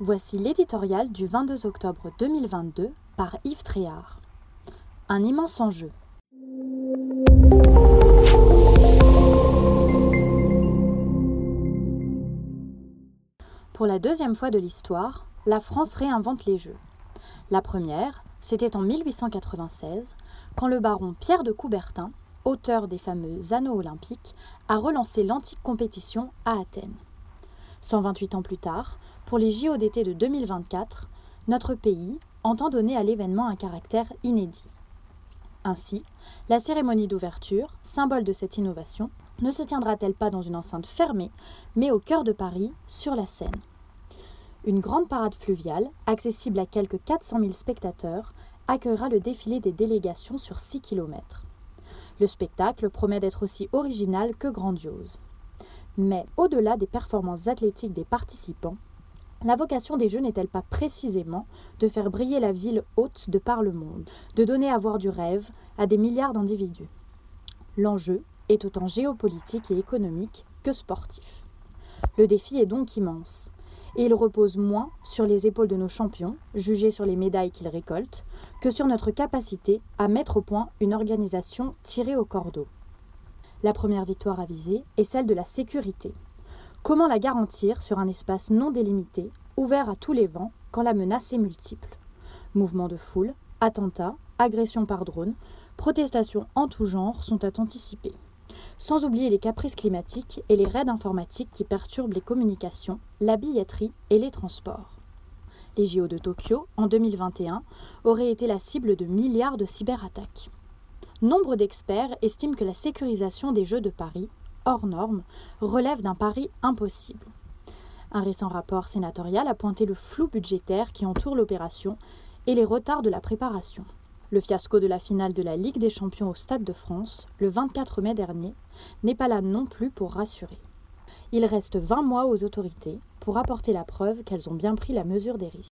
Voici l'éditorial du 22 octobre 2022 par Yves Tréhard. Un immense enjeu. Pour la deuxième fois de l'histoire, la France réinvente les Jeux. La première, c'était en 1896, quand le baron Pierre de Coubertin, auteur des fameux Anneaux olympiques, a relancé l'antique compétition à Athènes. 128 ans plus tard, pour les JO d'été de 2024, notre pays entend donner à l'événement un caractère inédit. Ainsi, la cérémonie d'ouverture, symbole de cette innovation, ne se tiendra-t-elle pas dans une enceinte fermée, mais au cœur de Paris, sur la Seine Une grande parade fluviale, accessible à quelques 400 000 spectateurs, accueillera le défilé des délégations sur 6 km. Le spectacle promet d'être aussi original que grandiose. Mais au-delà des performances athlétiques des participants, la vocation des Jeux n'est-elle pas précisément de faire briller la ville haute de par le monde, de donner à voir du rêve à des milliards d'individus? L'enjeu est autant géopolitique et économique que sportif. Le défi est donc immense, et il repose moins sur les épaules de nos champions, jugés sur les médailles qu'ils récoltent, que sur notre capacité à mettre au point une organisation tirée au cordeau. La première victoire à viser est celle de la sécurité. Comment la garantir sur un espace non délimité, ouvert à tous les vents, quand la menace est multiple? Mouvements de foule, attentats, agressions par drone, protestations en tout genre sont à anticiper. Sans oublier les caprices climatiques et les raids informatiques qui perturbent les communications, la billetterie et les transports. Les JO de Tokyo, en 2021, auraient été la cible de milliards de cyberattaques. Nombre d'experts estiment que la sécurisation des Jeux de Paris, hors norme, relève d'un pari impossible. Un récent rapport sénatorial a pointé le flou budgétaire qui entoure l'opération et les retards de la préparation. Le fiasco de la finale de la Ligue des Champions au Stade de France, le 24 mai dernier, n'est pas là non plus pour rassurer. Il reste 20 mois aux autorités pour apporter la preuve qu'elles ont bien pris la mesure des risques.